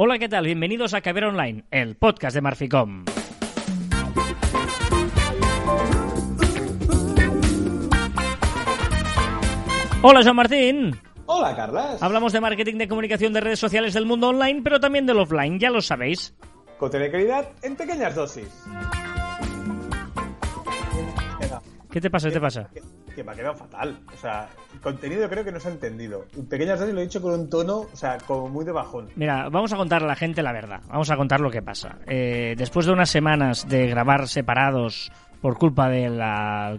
Hola, ¿qué tal? Bienvenidos a Caber Online, el podcast de Marficom. Hola, Joan Martín. Hola, Carlas. Hablamos de marketing de comunicación de redes sociales del mundo online, pero también del offline, ya lo sabéis. Contenido de calidad en pequeñas dosis. ¿Qué te pasa? ¿Qué te pasa? Que, me ha quedado fatal. O sea, el contenido creo que no se ha entendido. En pequeñas dosis lo he dicho con un tono, o sea, como muy de bajón. Mira, vamos a contar a la gente la verdad. Vamos a contar lo que pasa. Eh, después de unas semanas de grabar separados por culpa del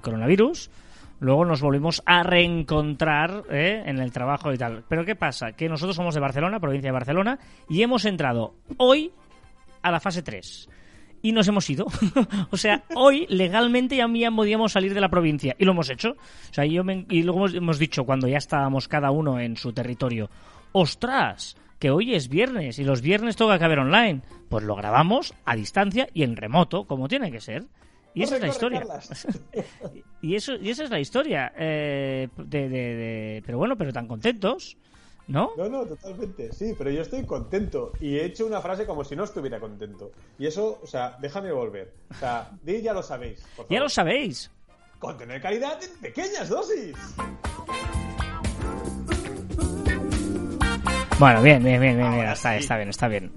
coronavirus, luego nos volvimos a reencontrar ¿eh? en el trabajo y tal. Pero ¿qué pasa? Que nosotros somos de Barcelona, provincia de Barcelona, y hemos entrado hoy a la fase 3. Y nos hemos ido. o sea, hoy legalmente ya podíamos salir de la provincia. Y lo hemos hecho. O sea, yo me- y luego hemos, dicho, cuando ya estábamos cada uno en su territorio, ¡ostras! Que hoy es viernes y los viernes toca caber online. Pues lo grabamos a distancia y en remoto, como tiene que ser. Y esa es la Corre, historia. corre, Carlas. y eso esa es la historia. eh, Pero bueno, pero tan contentos, ¿no? No, no, totalmente, sí, pero yo estoy contento. Y he hecho una frase como si no estuviera contento. Y eso, o sea, déjame volver. O sea, di ya lo sabéis. por Ya favor. lo sabéis. Contenido de calidad en pequeñas dosis. Bueno, bien, bien, bien, bien, bien, está, está bien, está bien.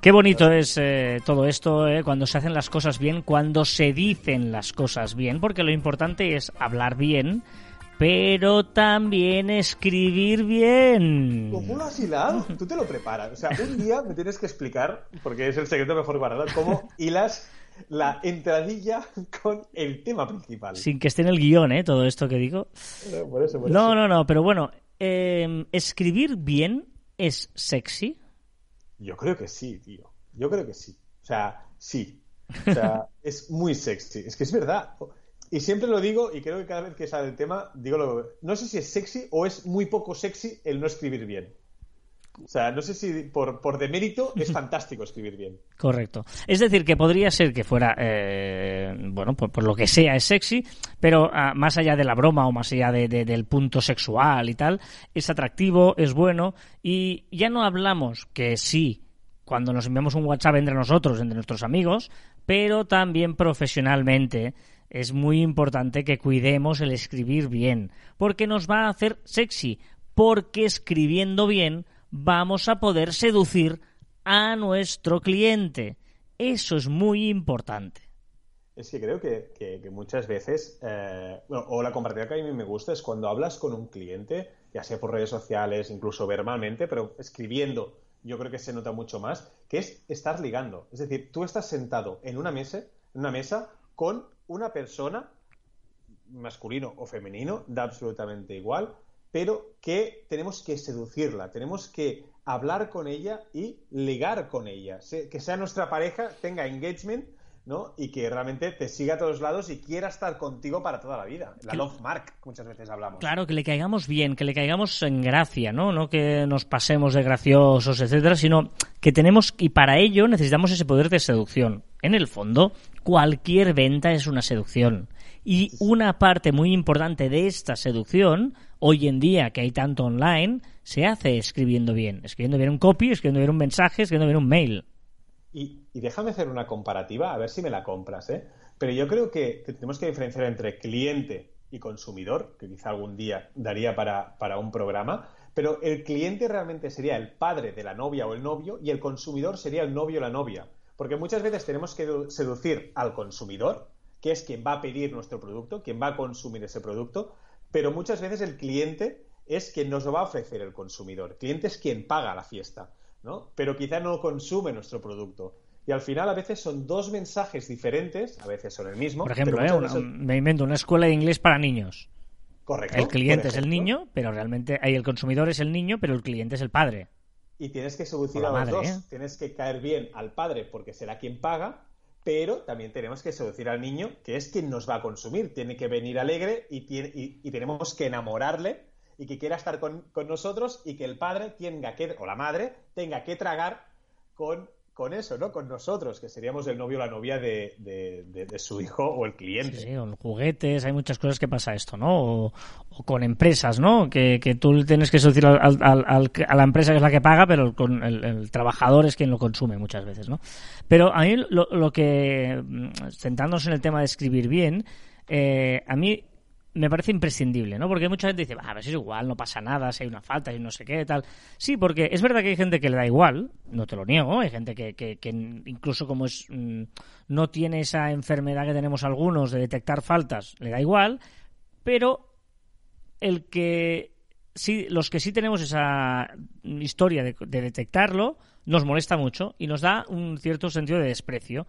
Qué bonito es eh, todo esto, eh, cuando se hacen las cosas bien, cuando se dicen las cosas bien, porque lo importante es hablar bien, pero también escribir bien. ¿Cómo lo has hilado? Tú te lo preparas. O sea, un día me tienes que explicar, porque es el secreto mejor guardado, cómo hilas la entradilla con el tema principal. Sin que esté en el guion, ¿eh? Todo esto que digo. Eh, Por eso, por No, eso. no, no, pero bueno, eh, escribir bien es sexy. Yo creo que sí, tío. Yo creo que sí. O sea, sí. O sea, es muy sexy. Es que es verdad. Y siempre lo digo, y creo que cada vez que sale el tema, digo lo No sé si es sexy o es muy poco sexy el no escribir bien. O sea, no sé si por, por demérito es fantástico escribir bien. Correcto. Es decir, que podría ser que fuera, eh, bueno, por, por lo que sea es sexy, pero ah, más allá de la broma o más allá de- de- del punto sexual y tal, es atractivo, es bueno y ya no hablamos que sí, cuando nos enviamos un WhatsApp entre nosotros, entre nuestros amigos, pero también profesionalmente es muy importante que cuidemos el escribir bien, porque nos va a hacer sexy, porque escribiendo bien vamos a poder seducir a nuestro cliente. Eso es muy importante. Es que creo que, muchas veces, eh, bueno, o la comparativa que a mí me gusta es cuando hablas con un cliente, ya sea por redes sociales, incluso verbalmente, pero escribiendo, yo creo que se nota mucho más, que es estar ligando. Es decir, tú estás sentado en una mesa, en una mesa con una persona, masculino o femenino, da absolutamente igual, pero que tenemos que seducirla, tenemos que hablar con ella y ligar con ella, que sea nuestra pareja, tenga engagement, ¿no? Y que realmente te siga a todos lados y quiera estar contigo para toda la vida. La love mark, muchas veces hablamos. Claro, que le caigamos bien, que le caigamos en gracia, ¿no? No que nos pasemos de graciosos, etcétera, sino que tenemos, y para ello necesitamos ese poder de seducción. En el fondo, cualquier venta es una seducción. Y una parte muy importante de esta seducción, hoy en día que hay tanto online, se hace escribiendo bien. Escribiendo bien un copy, escribiendo bien un mensaje, escribiendo bien un mail. Y, y déjame hacer una comparativa, a ver si me la compras, ¿eh? Pero yo creo que, tenemos que diferenciar entre cliente y consumidor, que quizá algún día daría para, para un programa, pero el cliente realmente sería el padre de la novia o el novio y el consumidor sería el novio o la novia. Porque muchas veces tenemos que du- seducir al consumidor, que es quien va a pedir nuestro producto, quien va a consumir ese producto, pero muchas veces el cliente es quien nos lo va a ofrecer el consumidor. El cliente es quien paga la fiesta, ¿no? Pero quizá no consume nuestro producto. Y al final a veces son dos mensajes diferentes, a veces son el mismo. Por ejemplo, pero ¿eh? Una- me invento una escuela de inglés para niños. Correcto. El cliente es el niño, pero realmente ahí el consumidor es el niño, pero el cliente es el padre. Y tienes que seducir a los madre, dos. ¿eh? Tienes que caer bien al padre porque será quien paga, pero también tenemos que seducir al niño, que es quien nos va a consumir. Tiene que venir alegre y, tiene- y- y tenemos que enamorarle y que quiera estar con, con nosotros y que el padre tenga que, o la madre, tenga que tragar con, con eso, ¿no? Con nosotros, que seríamos el novio o la novia de, de, su hijo o el cliente. Sí, con juguetes, hay muchas cosas que pasa esto, ¿no? O, con empresas, ¿no? Que, que tú tienes que seducir a la empresa que es la que paga, pero con el, trabajador es quien lo consume muchas veces, ¿no? Pero a mí lo, lo que, mm, centrándonos en el tema de escribir bien, eh, a mí me parece imprescindible, ¿no? Porque mucha gente dice, a ver si es igual, no pasa nada, si hay una falta, si no sé qué, tal. Sí, porque es verdad que hay gente que le da igual, no te lo niego, hay gente que, que, incluso como es mm, no tiene esa enfermedad que tenemos algunos de detectar faltas, le da igual, pero el que sí, los que sí tenemos esa historia de detectarlo, nos molesta mucho y nos da un cierto sentido de desprecio.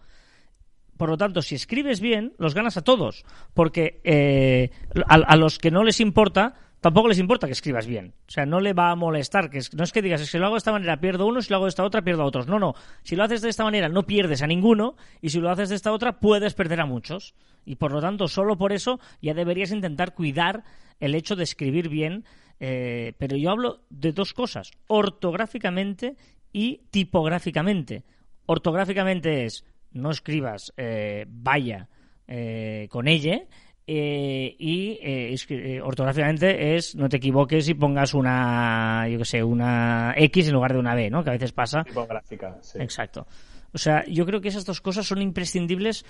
Por lo tanto, si escribes bien, los ganas a todos. Porque eh, a, los que no les importa, tampoco les importa que escribas bien. O sea, no le va a molestar. que No es que digas, si lo hago de esta manera pierdo uno, si lo hago de esta otra pierdo a otros. No, no. Si lo haces de esta manera no pierdes a ninguno y si lo haces de esta otra puedes perder a muchos. Y por lo tanto, solo por eso ya deberías intentar cuidar el hecho de escribir bien. Eh, pero yo hablo de dos cosas, ortográficamente y tipográficamente. Ortográficamente es no escribas eh, vaya eh, con ella eh, y ortográficamente es no te equivoques y pongas una yo que sé una x en lugar de una b no que a veces pasa tipográfica sí. exacto o sea, yo creo que esas dos cosas son imprescindibles.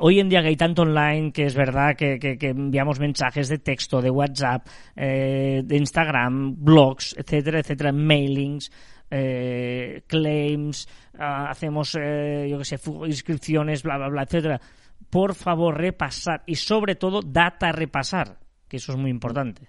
hoy en día que hay tanto online, que es verdad que, que, enviamos mensajes de texto, de WhatsApp, de Instagram, blogs, etcétera, etcétera, mailings, eh, claims, ah, hacemos, eh, yo qué sé, inscripciones, bla, bla, bla, etcétera. Por favor, repasar y sobre todo data repasar, que eso es muy importante.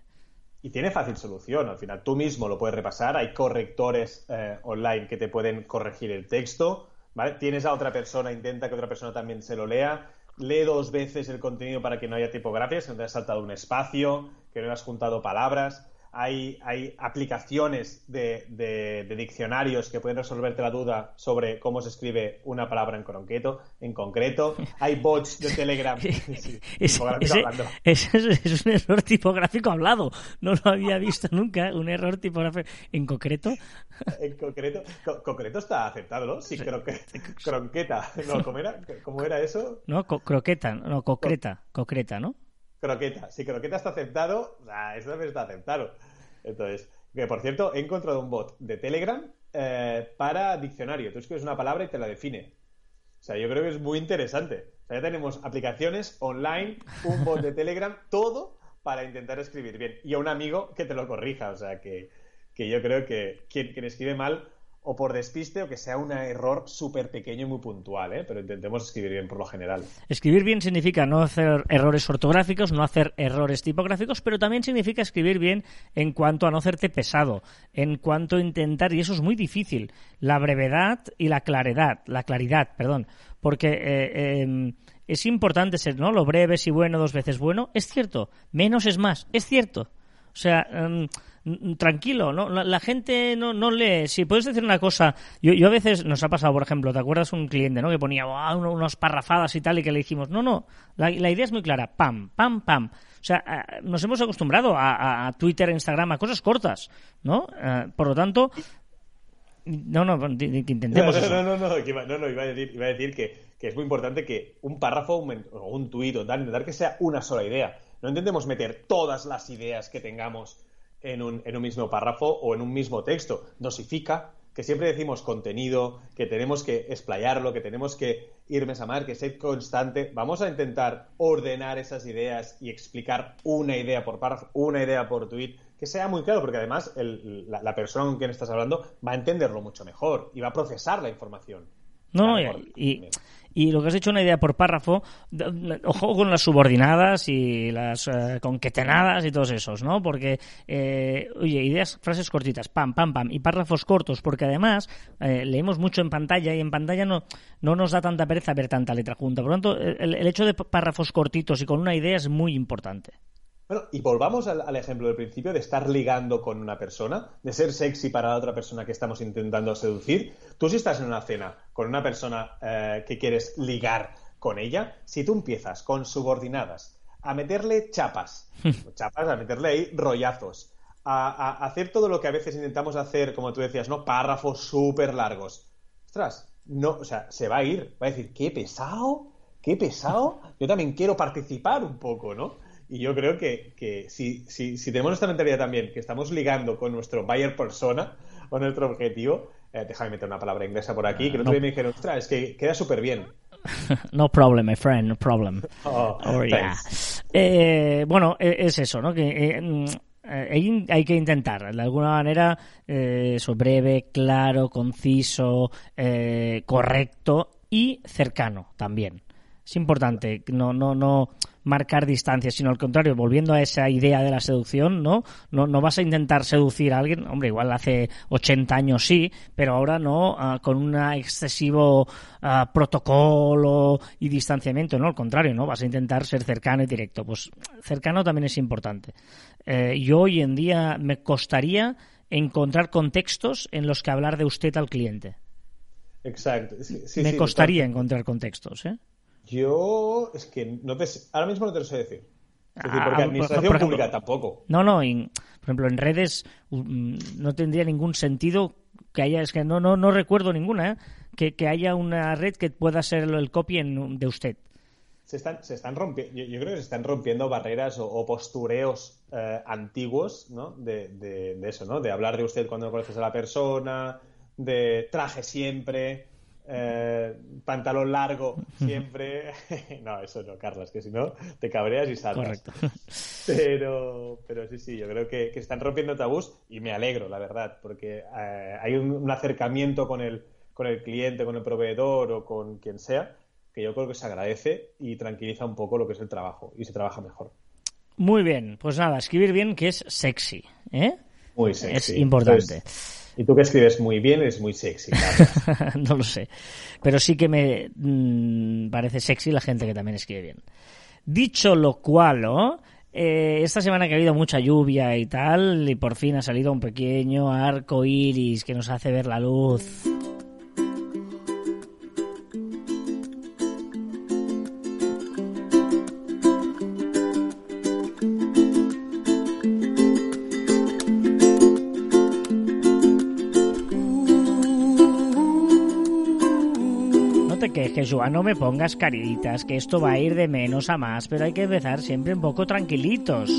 Y tiene fácil solución, al final tú mismo lo puedes repasar, hay correctores eh, online que te pueden corregir el texto, ¿vale? Tienes a otra persona, intenta que otra persona también se lo lea, lee dos veces el contenido para que no haya tipografías, que no te hayas saltado un espacio, que no hayas juntado palabras hay, hay aplicaciones de, de, diccionarios que pueden resolverte la duda sobre cómo se escribe una palabra en concreto. En concreto. Hay bots de Telegram. es, es, un error tipográfico hablado. No lo había visto nunca, un error tipográfico. ¿En concreto? En concreto. concreto está aceptado, ¿no? Sí, creo que. Cronqueta. No, ¿cómo era? ¿Cómo era eso? No, croqueta. No, concreta. Concreta, ¿no? Croqueta. Si croqueta está aceptado, eso también está aceptado. Entonces, que por cierto, he encontrado un bot de Telegram eh, para diccionario. Tú escribes una palabra y te la define. O sea, yo creo que es muy interesante. O sea, ya tenemos aplicaciones online, un bot de Telegram, todo para intentar escribir bien. Y a un amigo que te lo corrija. O sea, que, que yo creo que quien escribe mal o por despiste o que sea un error súper pequeño y muy puntual, ¿eh? pero intentemos escribir bien por lo general. Escribir bien significa no hacer errores ortográficos, no hacer errores tipográficos, pero también significa escribir bien en cuanto a no hacerte pesado, en cuanto a intentar, y eso es muy difícil, la brevedad y la claridad, la claridad, perdón, porque eh, em, es importante ser, ¿no? Lo breve, si bueno, dos veces bueno, es cierto, menos es más, es cierto. O sea, em, tranquilo, ¿no? La, gente no, no lee. Si puedes decir una cosa, yo, yo a veces nos ha pasado, por ejemplo, ¿te acuerdas un cliente, ¿no? Que ponía unas parrafadas y tal y que le dijimos, no, no, la, idea es muy clara, pam, pam, pam. O sea, nos hemos acostumbrado a, Twitter, Instagram, a cosas cortas, ¿no? Eh, por lo tanto, no, no, que intentemos. No, no, no, no, no, no, iba a decir, iba a decir que, que, es muy importante que un párrafo o un tuit o tal, intentar que sea una sola idea. No intentemos meter todas las ideas que tengamos en un, en un mismo párrafo o en un mismo texto. Dosifica, que siempre decimos contenido, que tenemos que explayarlo, que tenemos que irme a mar, que ser constante. Vamos a intentar ordenar esas ideas y explicar una idea por párrafo, una idea por tweet, que sea muy claro, porque además la, la, persona con quien estás hablando va a entenderlo mucho mejor y va a procesar la información. No, no, y, y lo que has hecho una idea por párrafo, ojo con las subordinadas y las eh, conquetenadas y todos esos, ¿no? Porque, eh, oye, ideas, frases cortitas, pam, pam, pam, y párrafos cortos, porque además eh, leemos mucho en pantalla y en pantalla no, no nos da tanta pereza ver tanta letra junta. Por lo tanto, el hecho de párrafos cortitos y con una idea es muy importante. Bueno, y volvamos al, ejemplo del principio de estar ligando con una persona, de ser sexy para la otra persona que estamos intentando seducir. Tú si estás en una cena con una persona eh, que quieres ligar con ella, si tú empiezas con subordinadas a meterle chapas, chapas, a meterle ahí rollazos, a, hacer todo lo que a veces intentamos hacer, como tú decías, ¿no? Párrafos súper largos. Ostras, no, o sea, se va a ir, va a decir, qué pesado, qué pesado, yo también quiero participar un poco, ¿no? Y yo creo que, que si, si, si, tenemos esta mentalidad también, que estamos ligando con nuestro buyer persona o nuestro objetivo, eh, déjame meter una palabra inglesa por aquí, que el otro no. día me dijeron, ostras, es que queda súper bien. No problem, my friend, no problem. Oh, Oh, yeah. Eh, bueno, e- es eso, ¿no? Que eh, mm, eh, hay, hay que intentar, de alguna manera, eh, eso, breve, claro, conciso, correcto y cercano también. Es importante no, no, no marcar distancias, sino al contrario, volviendo a esa idea de la seducción, ¿no? No, no vas a intentar seducir a alguien, hombre, igual hace 80 años sí, pero ahora no, ah, con un excesivo ah, protocolo y distanciamiento, ¿no? Al contrario, ¿no? Vas a intentar ser cercano y directo. Pues cercano también es importante. Eh, yo hoy en día me costaría encontrar contextos en los que hablar de usted al cliente. Exacto. Sí, sí, me sí, costaría encontrar contextos, ¿eh? Yo, es que no te, ahora mismo no te lo sé decir. Es decir, Ah, porque por- administración por ejemplo- pública tampoco. No, no, en- por ejemplo, en redes mm, no tendría ningún sentido que haya, es que no, no, no recuerdo ninguna, ¿eh? que, que haya una red que pueda ser el copy en- de usted. Se están, se están rompiendo, yo, yo creo que se están rompiendo barreras o, o postureos eh, antiguos, ¿no? De, de- de eso, ¿no? De hablar de usted cuando no conoces a la persona, de traje siempre, eh, pantalón largo siempre. no, eso no, Carlos, que si no te cabreas y saltas. Correcto. Pero, pero sí, sí, yo creo que, que están rompiendo tabús y me alegro, la verdad, porque eh, hay un, un acercamiento con el, con el cliente, con el proveedor o con quien sea, que yo creo que se agradece y tranquiliza un poco lo que es el trabajo y se trabaja mejor. Muy bien, pues nada, escribir bien que es sexy, ¿eh? Muy sexy. Es importante. Entonces, y tú que escribes muy bien, eres muy sexy. no lo sé. Pero sí que me mm, parece sexy la gente que también escribe bien. Dicho lo cual. Eh, esta semana que ha habido mucha lluvia y tal, y por fin ha salido un pequeño arco iris que nos hace ver la luz. No me pongas caritas, que esto va a ir de menos a más, pero hay que empezar siempre un poco tranquilitos.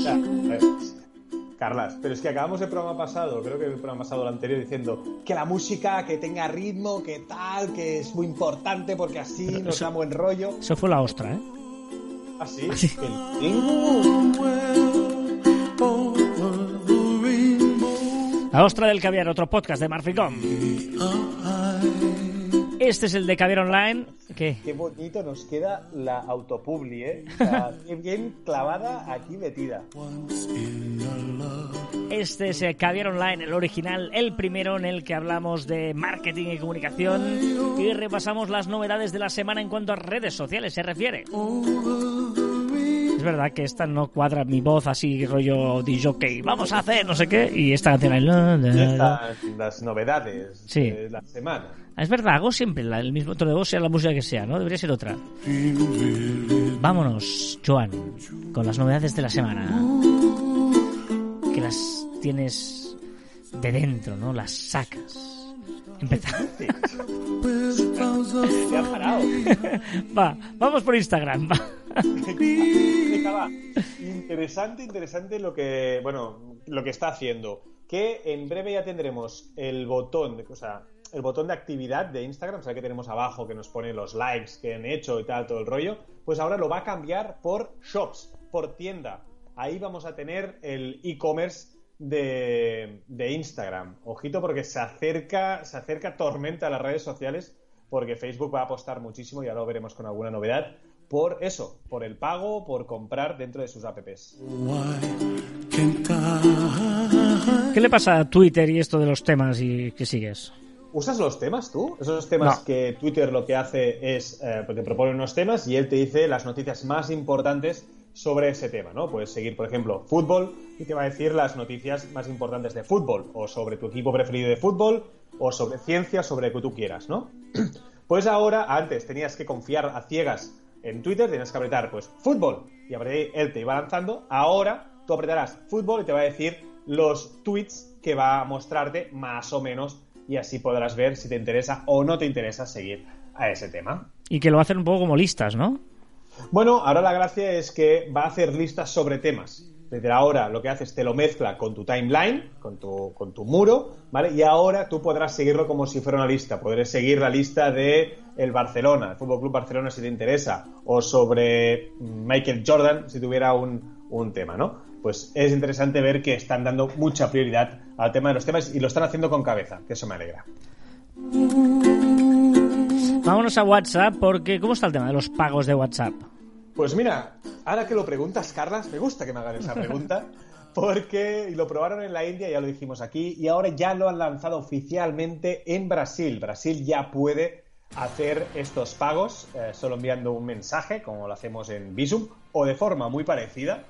Carlas, pero es que acabamos el programa pasado, creo que el programa pasado, el anterior, diciendo que la música que tenga ritmo, que tal, que es muy importante porque así nos eso- da buen rollo. Eso fue la ostra, ¿eh? Así, Sí. que el ting- La ostra del caviar, otro podcast de Marficom. Este es el de Caviar Online. ¿Qué? Qué bonito nos queda la autopubli, ¿eh? O sea, bien clavada aquí metida. Este es el Caviar Online, el original, el primero en el que hablamos de marketing y comunicación y repasamos las novedades de la semana en cuanto a redes sociales se refiere. Es verdad que esta no cuadra mi voz así rollo DJ, vamos a hacer no sé qué, y esta canción ahí, la, la, la. Estas, las novedades Sí. de la semana. Es verdad, hago siempre la- el mismo tono de voz, sea la música que sea, ¿no? Debería ser otra. Vámonos, Joan, con las novedades de la semana. Que las tienes de dentro, ¿no? Las sacas. Empezamos. Se ha parado. Va, vamos por Instagram. va. Interesante, interesante lo que, bueno, lo que está haciendo. Que en breve ya tendremos el botón, de, o sea, el botón de actividad de Instagram, o sea, que tenemos abajo que nos pone los likes que han hecho y tal, todo el rollo. Pues ahora lo va a cambiar por shops, por tienda. Ahí vamos a tener el e-commerce de, de Instagram. Ojito porque se acerca, se acerca tormenta a las redes sociales porque Facebook va a apostar muchísimo, ya lo veremos con alguna novedad, por eso, por el pago, por comprar dentro de sus apps. ¿Qué le pasa a Twitter y esto de los temas y que sigues? ¿Usas los temas tú? Esos temas No. que Twitter lo que hace es, eh, te propone unos temas y él te dice las noticias más importantes sobre ese tema, ¿no? Puedes seguir, por ejemplo, fútbol y te va a decir las noticias más importantes de fútbol, o sobre tu equipo preferido de fútbol, o sobre ciencia, sobre lo que tú quieras, ¿no? Pues ahora, antes tenías que confiar a ciegas en Twitter, tenías que apretar, pues, fútbol, y a partir de ahí él te iba lanzando. Ahora tú apretarás fútbol y te va a decir los tweets que va a mostrarte más o menos y así podrás ver si te interesa o no te interesa seguir a ese tema. Y que lo hacen un poco como listas, ¿no? Bueno, ahora la gracia es que va a hacer listas sobre temas. Desde ahora lo que hace es te lo mezcla con tu timeline, con tu, con tu muro, ¿vale? Y ahora tú podrás seguirlo como si fuera una lista. Podrás seguir la lista de el Barcelona, el Fútbol Club Barcelona si te interesa, o sobre Michael Jordan si tuviera un, un tema, ¿no? Pues es interesante ver que están dando mucha prioridad al tema de los temas y lo están haciendo con cabeza, que eso me alegra. Vámonos a WhatsApp porque ¿cómo está el tema de los pagos de WhatsApp? Pues mira, ahora que lo preguntas, Carlas, me gusta que me hagan esa pregunta, porque lo probaron en la India, ya lo dijimos aquí, y ahora ya lo han lanzado oficialmente en Brasil. Brasil ya puede hacer estos pagos eh, solo enviando un mensaje, como lo hacemos en Visum, o de forma muy parecida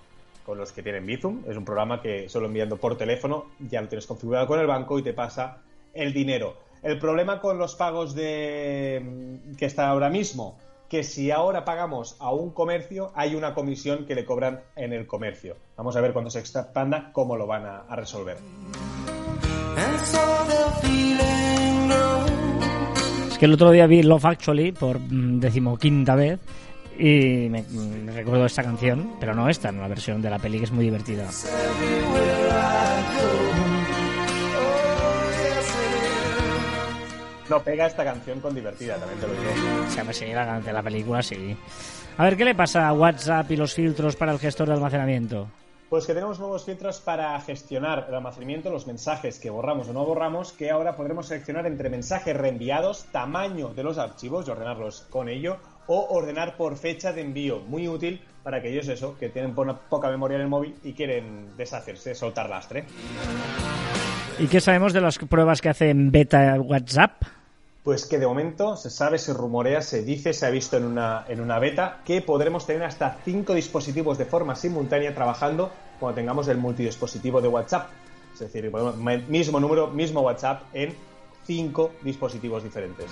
con los que tienen Bizum. Es un programa que solo enviando por teléfono ya lo tienes configurado con el banco y te pasa el dinero. El problema con los pagos de que está ahora mismo, que si ahora pagamos a un comercio, hay una comisión que le cobran en el comercio. Vamos a ver cuando se expanda cómo lo van a, a resolver. Es que el otro día vi Love Actually por mm, decimoquinta vez y me, me recuerdo esta canción, pero no esta, no la versión de la peli que es muy divertida. No pega esta canción con divertida, también te lo digo. Se me sigue la de la película, sí. A ver, ¿qué le pasa a WhatsApp y los filtros para el gestor de almacenamiento? Pues que tenemos nuevos filtros para gestionar el almacenamiento, los mensajes que borramos o no borramos, que ahora podremos seleccionar entre mensajes reenviados, tamaño de los archivos y ordenarlos con ello, o ordenar por fecha de envío. Muy útil para aquellos eso, que tienen po- poca memoria en el móvil y quieren deshacerse, soltar lastre. ¿Y qué sabemos de las pruebas que hace en beta WhatsApp? Pues que de momento se sabe, se rumorea, se dice, se ha visto en una, en una beta que podremos tener hasta cinco dispositivos de forma simultánea trabajando cuando tengamos el multidispositivo de WhatsApp. Es decir, mismo número, mismo WhatsApp en cinco dispositivos diferentes.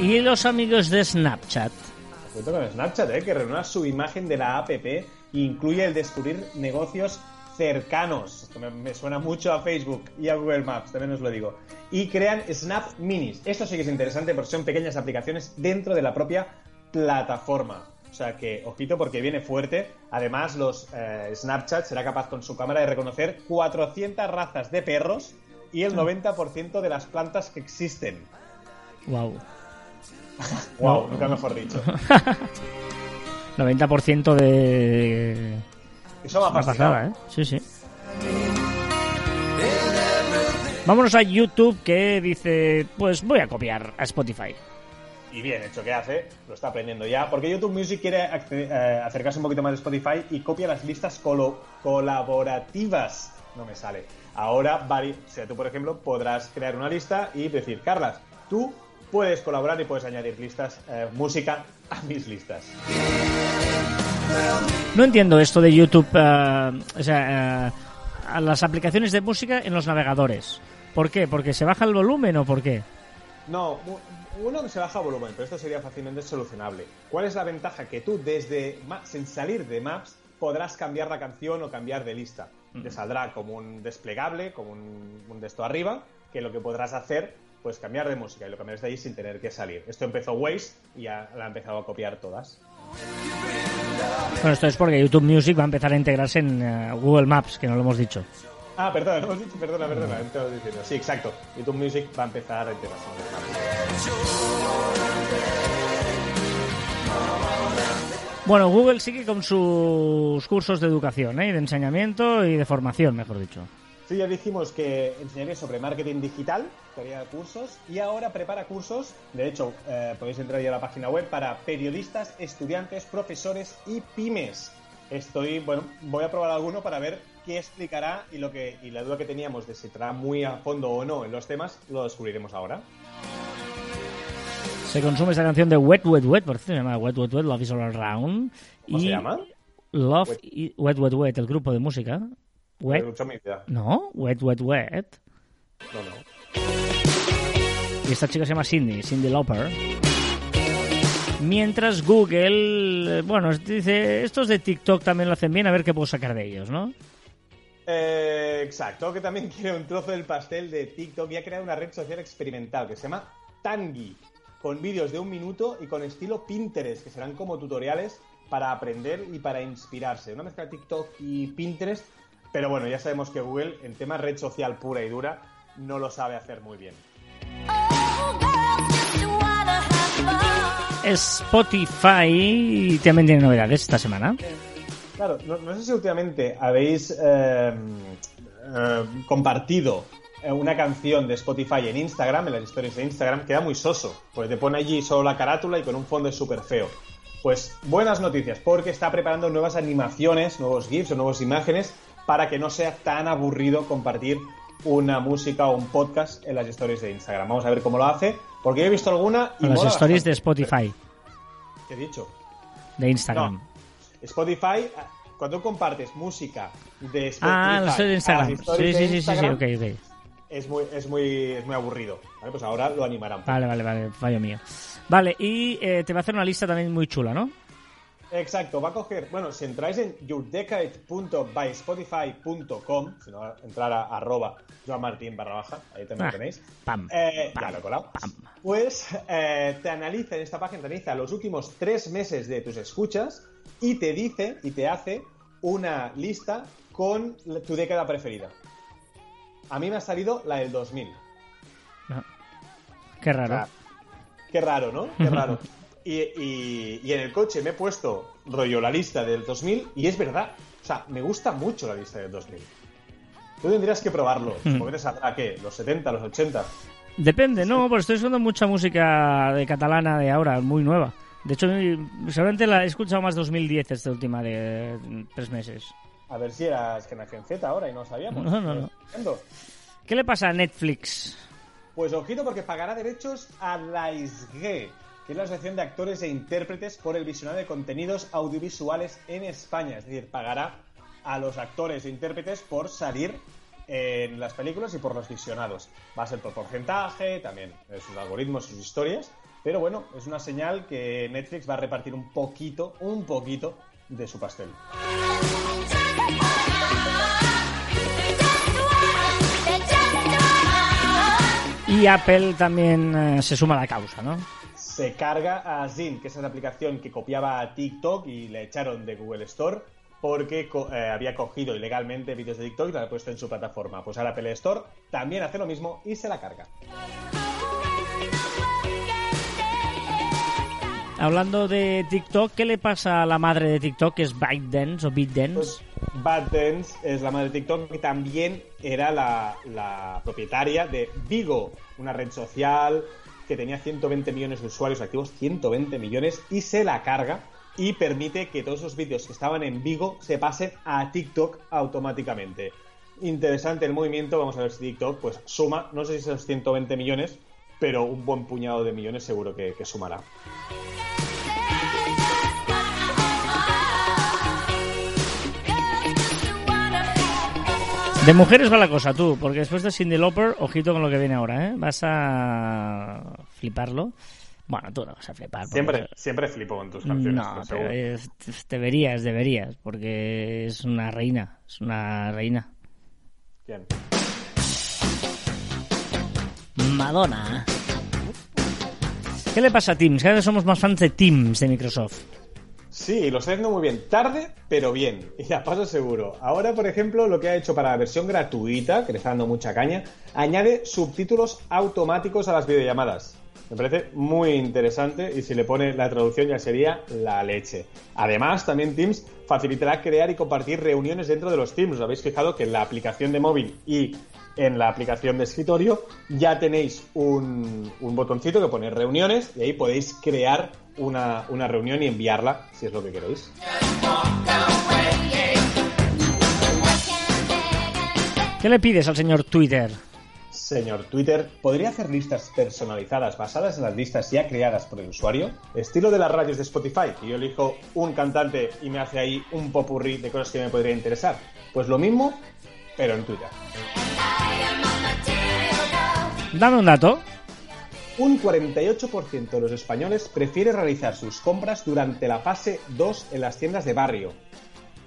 ¿Y los amigos de Snapchat? Cuento con Snapchat, ¿eh? que reúna su imagen de la app e incluye el descubrir negocios cercanos. Esto me, me suena mucho a Facebook y a Google Maps, también os lo digo. Y crean Snap Minis. Esto sí que es interesante porque son pequeñas aplicaciones dentro de la propia plataforma. O sea que, ojito, porque viene fuerte. Además, los eh, Snapchat será capaz con su cámara de reconocer 400 razas de perros y el 90% de las plantas que existen. Wow. Wow, nunca mejor dicho. 90% de... Eso Una fascinado. pasada, ¿eh? Sí, sí. Vámonos a YouTube que dice, pues voy a copiar a Spotify. Y bien hecho que hace, lo está aprendiendo ya, porque YouTube Music quiere eh, acercarse un poquito más a Spotify y copia las listas colo- colaborativas. No me sale. Ahora, o sea, tú, por ejemplo, podrás crear una lista y decir, Carlas, tú puedes colaborar y puedes añadir listas, eh, música a mis listas. No entiendo esto de YouTube, eh, o sea, eh, las aplicaciones de música en los navegadores. ¿Por qué? ¿Porque se baja el volumen o por qué? No, uno que se baja volumen, pero esto sería fácilmente solucionable. ¿Cuál es la ventaja? Que tú desde sin salir de Maps podrás cambiar la canción o cambiar de lista. Te saldrá como un desplegable, como un, un de esto arriba, que lo que podrás hacer, pues cambiar de música y lo cambiarás de ahí sin tener que salir. Esto empezó Waze y ya la ha empezado a copiar todas. Bueno, esto es porque YouTube Music va a empezar a integrarse en eh, Google Maps, que no lo hemos dicho. Ah, perdona, no hemos dicho, perdona, perdona, lo diciendo. Sí, exacto. YouTube Music va a empezar a integrarse en Maps. Bueno, Google sigue con sus cursos de educación, ¿eh? y de enseñamiento y de formación, mejor dicho. Sí, ya dijimos que enseñaría sobre marketing digital, que haría cursos, y ahora prepara cursos, de hecho, eh, podéis entrar ya a la página web, para periodistas, estudiantes, profesores y pymes. Estoy, bueno, voy a probar alguno para ver qué explicará y lo que y la duda que teníamos de si entrará muy a fondo o no en los temas, lo descubriremos ahora. Se consume esta canción de Wet Wet Wet, por cierto, se llama Wet Wet Wet, Love is All Around. ¿Cómo y se llama? Love Wet Wet Wet, el grupo de música. Wet, no, Wet Wet Wet. No, no. Y esta chica se llama Cindy, Cindy Lauper. Mientras Google, bueno, dice, estos de TikTok también lo hacen bien, a ver qué puedo sacar de ellos, ¿no? Eh, exacto, que también quiere un trozo del pastel de TikTok y ha creado una red social experimental que se llama Tangi, con vídeos de un minuto y con estilo Pinterest, que serán como tutoriales para aprender y para inspirarse. Una mezcla de TikTok y Pinterest, pero bueno, ya sabemos que Google en tema red social pura y dura no lo sabe hacer muy bien. Spotify también tiene novedades esta semana. Claro, no, sé si últimamente habéis eh, eh, compartido una canción de Spotify en Instagram, en las historias de Instagram, queda muy soso, pues te pone allí solo la carátula y con un fondo súper feo. Pues buenas noticias, porque está preparando nuevas animaciones, nuevos GIFs o nuevas imágenes para que no sea tan aburrido compartir una música o un podcast en las stories de Instagram. Vamos a ver cómo lo hace, porque yo he visto alguna y las stories de Spotify. ¿Qué he dicho? De Instagram. Spotify, cuando compartes música de Spotify ah, las de Instagram. Sí, sí, sí, sí, sí, ok, ok. Es muy, es muy, es muy aburrido. Vale, pues ahora lo animarán. Vale, vale, vale, fallo mío. Vale, y eh, te va a hacer una lista también muy chula, ¿no? Exacto, va a coger, bueno, si entráis en yourdecade.byspotify.com, si no, entrar a arroba Joan Martín barra baja, ahí también ah, tenéis. Pam, eh, ya lo he colado. Pues eh, te analiza en esta página, te analiza los últimos tres meses de tus escuchas y te dice y te hace una lista con tu década preferida. A mí me ha salido la del 2000. Ah, qué raro. qué raro, ¿no? Qué raro. Y, en el coche me he puesto rollo la lista del 2000 y es verdad. O sea, me gusta mucho la lista del 2000. Tú tendrías que probarlo. Hmm. ¿Porque a qué? ¿Los 70, los 80? Depende, no, porque estoy escuchando mucha música de catalana de ahora, muy nueva. De hecho, seguramente la he escuchado más 2010 esta última de tres meses. A ver si eras Generación Z ahora y no sabíamos. No, no, no. ¿Qué le pasa a Netflix? Pues ojito porque pagará derechos a la ISG que es la Asociación de Actores e Intérpretes por el visionado de contenidos audiovisuales en España. Es decir, pagará a los actores e intérpretes por salir en las películas y por los visionados. Va a ser por porcentaje, también es un algoritmo, sus historias, pero bueno, es una señal que Netflix va a repartir un poquito, un poquito de su pastel. Y Apple también eh, se suma a la causa, ¿no? Se carga a Zin, que es la aplicación que copiaba a TikTok y le echaron de Google Store porque eh, había cogido ilegalmente vídeos de TikTok y lo había puesto en su plataforma. Pues ahora Apple Store también hace lo mismo y se la carga. Hablando de TikTok, ¿qué le pasa a la madre de TikTok, que es ByteDance o BitDance? Pues ByteDance es la madre de TikTok que también era la, la propietaria de Vigo, una red social que tenía 120 millones de usuarios activos, 120 millones, y se la carga y permite que todos esos vídeos que estaban en Vigo se pasen a TikTok automáticamente. Interesante el movimiento, vamos a ver si TikTok pues suma, no sé si esos 120 millones, pero un buen puñado de millones seguro que, que sumará. De mujeres va la cosa, tú, porque después de Cindy Lauper, ojito con lo que viene ahora, ¿eh? Vas a fliparlo. Bueno, tú no vas a flipar. Siempre, siempre flipo con tus canciones. No, pero deberías, deberías, porque es una reina, es una reina. ¿Quién? Madonna. ¿Qué le pasa a Teams? Cada vez somos más fans de Teams de Microsoft. Sí, lo está haciendo muy bien. Tarde, pero bien. Y a paso seguro. Ahora, por ejemplo, lo que ha hecho para la versión gratuita, que le está dando mucha caña, añade subtítulos automáticos a las videollamadas. Me parece muy interesante y si le pone la traducción ya sería la leche. Además, también Teams facilitará crear y compartir reuniones dentro de los Teams. Habéis fijado que la aplicación de móvil y en la aplicación de escritorio ya tenéis un, un botoncito que pone reuniones y ahí podéis crear una, una reunión y enviarla, si es lo que queréis. ¿Qué le pides al señor Twitter? Señor Twitter, ¿podría hacer listas personalizadas basadas en las listas ya creadas por el usuario? Estilo de las radios de Spotify, que yo elijo un cantante y me hace ahí un popurrí de cosas que me podría interesar. Pues lo mismo, pero en Twitter. Dame un dato un 48% de los españoles prefiere realizar sus compras durante la fase 2 en las tiendas de barrio.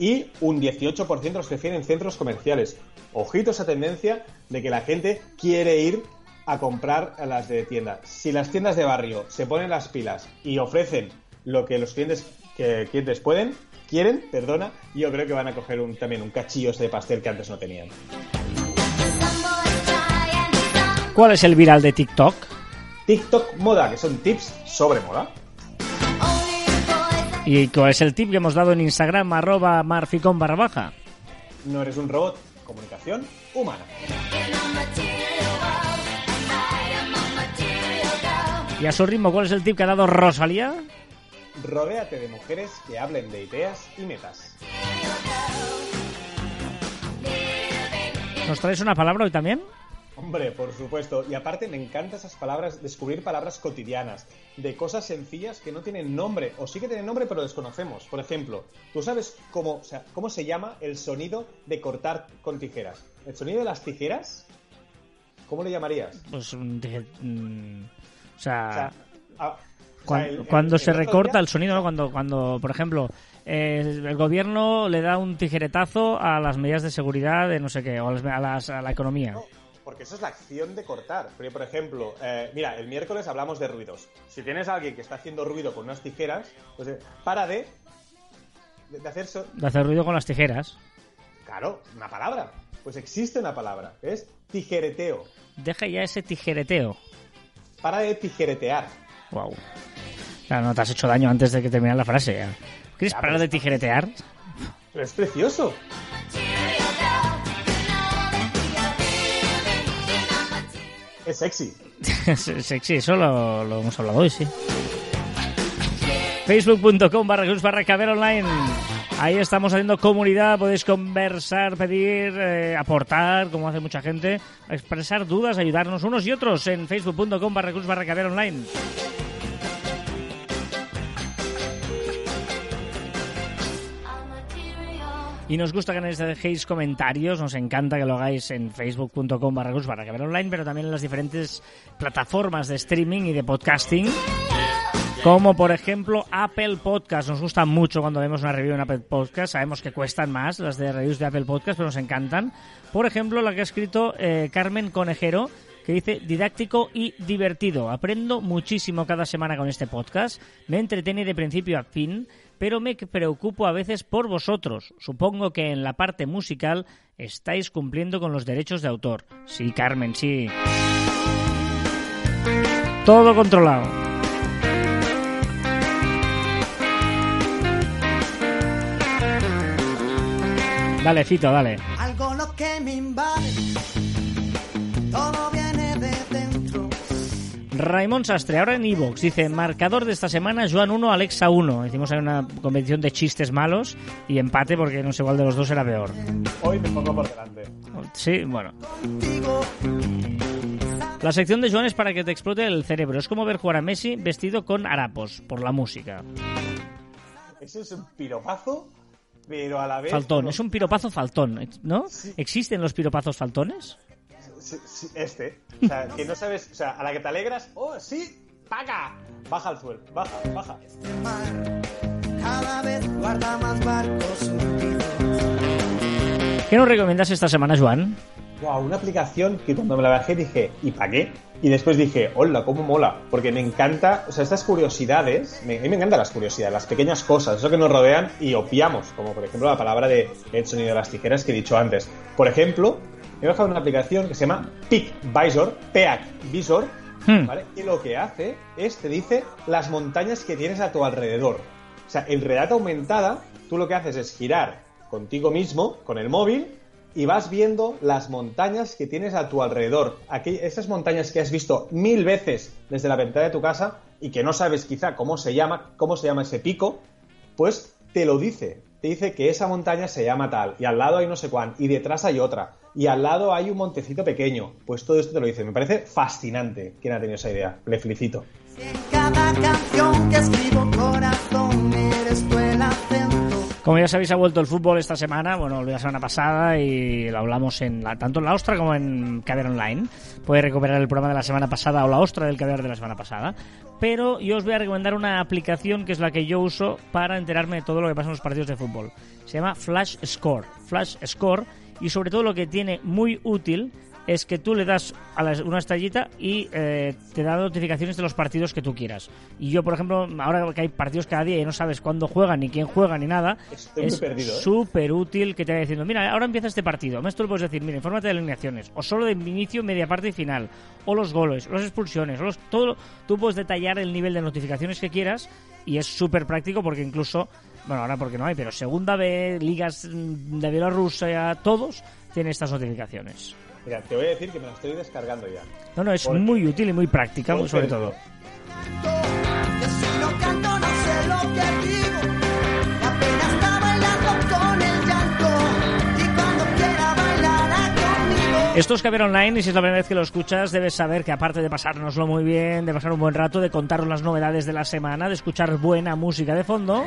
y un 18% los prefieren en centros comerciales. Ojito esa tendencia de que la gente quiere ir a comprar a las de tienda. Si las tiendas de barrio se ponen las pilas y ofrecen lo que los clientes, que, clientes pueden, quieren, perdona, yo creo que van a coger también un cachillo de pastel que antes no tenían. ¿Cuál es el viral de TikTok? TikTok Moda, que son tips sobre moda. ¿Y cuál es el tip que hemos dado en Instagram, arroba marficón barra baja? No eres un robot, comunicación humana. ¿Y a su ritmo cuál es el tip que ha dado Rosalía? Rodéate de mujeres que hablen de ideas y metas. ¿Nos traes una palabra hoy también? Hombre, por supuesto. Y aparte me encantan esas palabras, descubrir palabras cotidianas, de cosas sencillas que no tienen nombre, o sí que tienen nombre pero desconocemos. Por ejemplo, ¿tú sabes cómo, o sea, cómo se llama el sonido de cortar con tijeras? ¿El sonido de las tijeras? ¿Cómo le llamarías? Pues un... Mm, o sea... cuando, se recorta el sonido, ¿no? Cuando, cuando por ejemplo, el gobierno le da un tijeretazo a las medidas de seguridad de no sé qué, o a, las, a la economía porque eso es la acción de cortar. Porque, por ejemplo, eh, mira, el miércoles hablamos de ruidos. Si tienes a alguien que está haciendo ruido con unas tijeras, pues eh, para de, de, hacer de hacer ruido con las tijeras. Claro, una palabra. Pues existe una palabra, es tijereteo. Deja ya ese tijereteo. Para de tijeretear. Wow. Claro, no te has hecho daño antes de que terminara la frase. ¿Quieres parar de tijeretear? Pero es precioso. Es sexy. sexy, eso lo, hemos hablado hoy, sí. Facebook.com barra cruz barra caber online. Ahí estamos haciendo comunidad, podéis conversar, pedir, eh, aportar, como hace mucha gente, expresar dudas, ayudarnos unos y otros en facebook.com barra cruz barra caber online. Y nos gusta que nos dejéis comentarios, nos encanta que lo hagáis en facebook.com barra para que ver online, pero también en las diferentes plataformas de streaming y de podcasting. Como por ejemplo Apple Podcast. Nos gusta mucho cuando vemos una review en Apple Podcast. Sabemos que cuestan más las de reviews de Apple Podcast, pero nos encantan. Por ejemplo, la que ha escrito eh, Carmen Conejero, que dice didáctico y divertido. Aprendo muchísimo cada semana con este podcast. Me entretiene de principio a fin pero me preocupo a veces por vosotros. Supongo que en la parte musical estáis cumpliendo con los derechos de autor. Sí, Carmen, sí. Todo controlado. Dale, Fito, dale. Algo lo que me invade. Todo Raymond Sastre, ahora en Evox, dice, marcador de esta semana, Joan 1, Alexa 1. Decimos hay una convención de chistes malos y empate porque no sé cuál de los dos era peor. Hoy me pongo por delante. Sí, bueno. La sección de Joan es para que te explote el cerebro. Es como ver jugar a Messi vestido con harapos, por la música. Ese es un piropazo, pero a la vez... Faltón, es un piropazo faltón, ¿no? ¿Existen los piropazos faltones? Este. O sea, que no sabes, o sea, a la que te alegras, oh, sí, paga. Baja al suelo, baja, baja. ¿Qué nos recomiendas esta semana, Juan? Wow, una aplicación que cuando me la bajé dije, ¿y para qué? Y después dije, hola, cómo mola. Porque me encanta, o sea, estas curiosidades, me, a mí me encantan las curiosidades, las pequeñas cosas, eso que nos rodean y opiamos, como por ejemplo la palabra de el sonido de las tijeras que he dicho antes. Por ejemplo, he bajado una aplicación que se llama Peak Visor, Peak Visor, hmm. ¿vale? Y lo que hace es te dice las montañas que tienes a tu alrededor. O sea, en realidad aumentada, tú lo que haces es girar contigo mismo, con el móvil, y vas viendo las montañas que tienes a tu alrededor. Aquí, esas montañas que has visto mil veces desde la ventana de tu casa y que no sabes quizá cómo se llama, cómo se llama ese pico, pues te lo dice. Te dice que esa montaña se llama tal, y al lado hay no sé cuán, y detrás hay otra y al lado hay un montecito pequeño. Pues todo esto te lo dice. Me parece fascinante quién ha tenido esa idea. Le felicito. Como ya sabéis, ha vuelto el fútbol esta semana, bueno, la semana pasada y lo hablamos en la, tanto en la Ostra como en Caber Online. Puedes recuperar el programa de la semana pasada o la Ostra del Caber de la semana pasada. Pero yo os voy a recomendar una aplicación que es la que yo uso para enterarme de todo lo que pasa en los partidos de fútbol. Se llama Flash Score. Flash Score y sobre todo lo que tiene muy útil es que tú le das a una estrellita y eh, te da notificaciones de los partidos que tú quieras. Y yo, por ejemplo, ahora que hay partidos cada día y no sabes cuándo juegan, ni quién juega, ni nada, es ¿eh? súper útil que te vaya diciendo, mira, ahora empieza este partido. Esto lo puedes decir, mira, infórmate de alineaciones, o solo de inicio, media parte y final, o los goles, o las expulsiones, o los, todo. Tú puedes detallar el nivel de notificaciones que quieras y es súper práctico porque incluso bueno, ahora porque no hay, pero segunda vez, ligas de Bielorrusia, todos tienen estas notificaciones. Mira, te voy a decir que me la estoy descargando ya. No, no, es muy útil y muy práctica, sobre todo. Esto es Caber Online y si es la primera vez que lo escuchas debes saber que aparte de pasárnoslo muy bien, de pasar un buen rato, de contaros las novedades de la semana, de escuchar buena música de fondo,